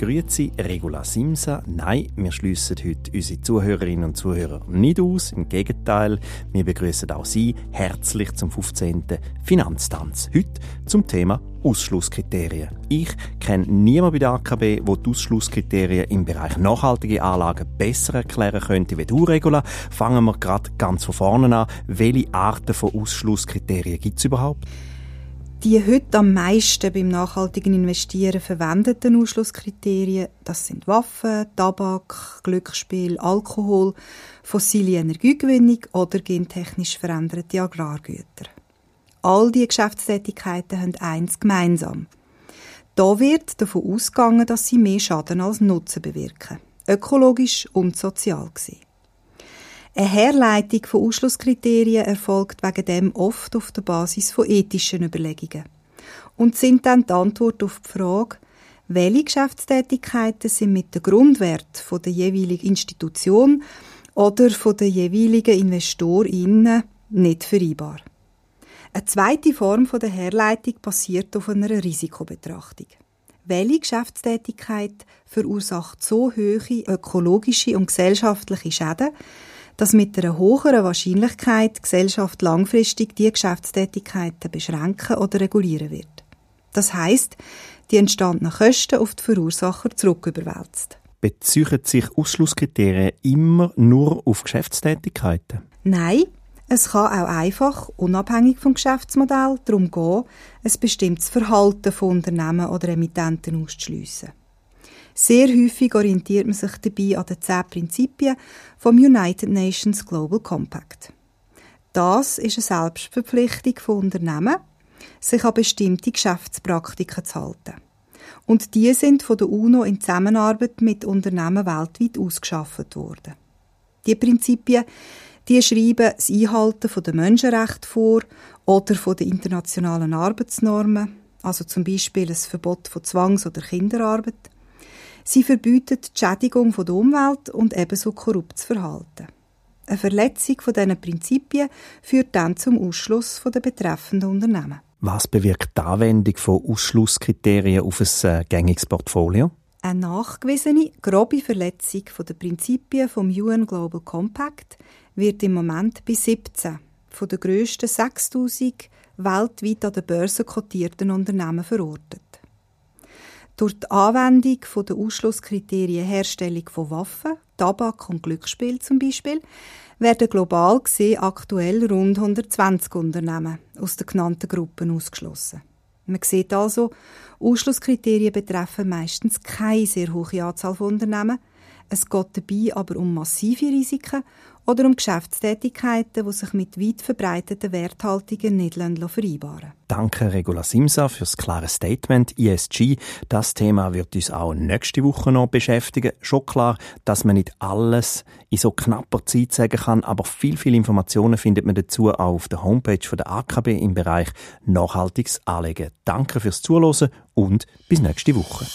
Grüezi, Regula Simsa. Nein, wir schließen heute unsere Zuhörerinnen und Zuhörer nicht aus. Im Gegenteil, wir begrüßen auch Sie herzlich zum 15. Finanztanz. Heute zum Thema Ausschlusskriterien. Ich kenne niemanden bei der AKB, der die Ausschlusskriterien im Bereich nachhaltige Anlagen besser erklären könnte wie du, Regula. Fangen wir gerade ganz von vorne an. Welche Arten von Ausschlusskriterien gibt es überhaupt? Die heute am meisten beim nachhaltigen Investieren verwendeten Ausschlusskriterien, das sind Waffen, Tabak, Glücksspiel, Alkohol, fossile Energiegewinnung oder gentechnisch veränderte Agrargüter. All diese Geschäftstätigkeiten haben eins gemeinsam. Da wird davon ausgegangen, dass sie mehr Schaden als Nutzen bewirken. Ökologisch und sozial gesehen. Eine Herleitung von Ausschlusskriterien erfolgt wegen dem oft auf der Basis von ethischen Überlegungen und sind dann die Antwort auf die Frage, welche Geschäftstätigkeiten sind mit dem Grundwert der jeweiligen Institution oder von den jeweiligen InvestorInnen nicht vereinbar. Eine zweite Form der Herleitung basiert auf einer Risikobetrachtung. Welche Geschäftstätigkeit verursacht so hohe ökologische und gesellschaftliche Schäden, dass mit einer höheren Wahrscheinlichkeit die Gesellschaft langfristig die Geschäftstätigkeiten beschränken oder regulieren wird. Das heißt, die entstandenen Kosten auf die Verursacher zurücküberwälzt. Beziehen sich Ausschlusskriterien immer nur auf Geschäftstätigkeiten? Nein, es kann auch einfach, unabhängig vom Geschäftsmodell, darum gehen, ein bestimmtes Verhalten von Unternehmen oder Emittenten auszuschliessen. Sehr häufig orientiert man sich dabei an den zehn Prinzipien vom United Nations Global Compact. Das ist eine Selbstverpflichtung von Unternehmen, sich an bestimmte Geschäftspraktiken zu halten. Und die sind von der UNO in Zusammenarbeit mit Unternehmen weltweit ausgeschafft worden. Die Prinzipien die schreiben das Einhalten der Menschenrechte vor oder den internationalen Arbeitsnormen, also zum Beispiel das Verbot von Zwangs- oder Kinderarbeit, Sie verbieten die Schädigung der Umwelt und ebenso korruptes Verhalten. Eine Verletzung von diesen Prinzipien führt dann zum Ausschluss der betreffenden Unternehmen. Was bewirkt die Anwendung von Ausschlusskriterien auf ein äh, gängiges Portfolio? Eine nachgewiesene, grobe Verletzung der Prinzipien vom UN Global Compact wird im Moment bei 17 von den grössten 6000 weltweit an der Börse kotierten Unternehmen verortet. Durch die Anwendung der Ausschlusskriterien Herstellung von Waffen, Tabak und Glücksspiel zum Beispiel, werden global gesehen aktuell rund 120 Unternehmen aus den genannten Gruppen ausgeschlossen. Man sieht also, Ausschlusskriterien betreffen meistens keine sehr hohe Anzahl von Unternehmen. Es geht dabei aber um massive Risiken oder um Geschäftstätigkeiten, die sich mit weit verbreiteten Werthaltungen nicht vereinbaren Danke, Regula Simsa, für das klare Statement. ESG, das Thema wird uns auch nächste Woche noch beschäftigen. Schon klar, dass man nicht alles in so knapper Zeit sagen kann, aber viel, viel Informationen findet man dazu auch auf der Homepage der AKB im Bereich nachhaltiges Anlegen. Danke fürs Zuhören und bis nächste Woche.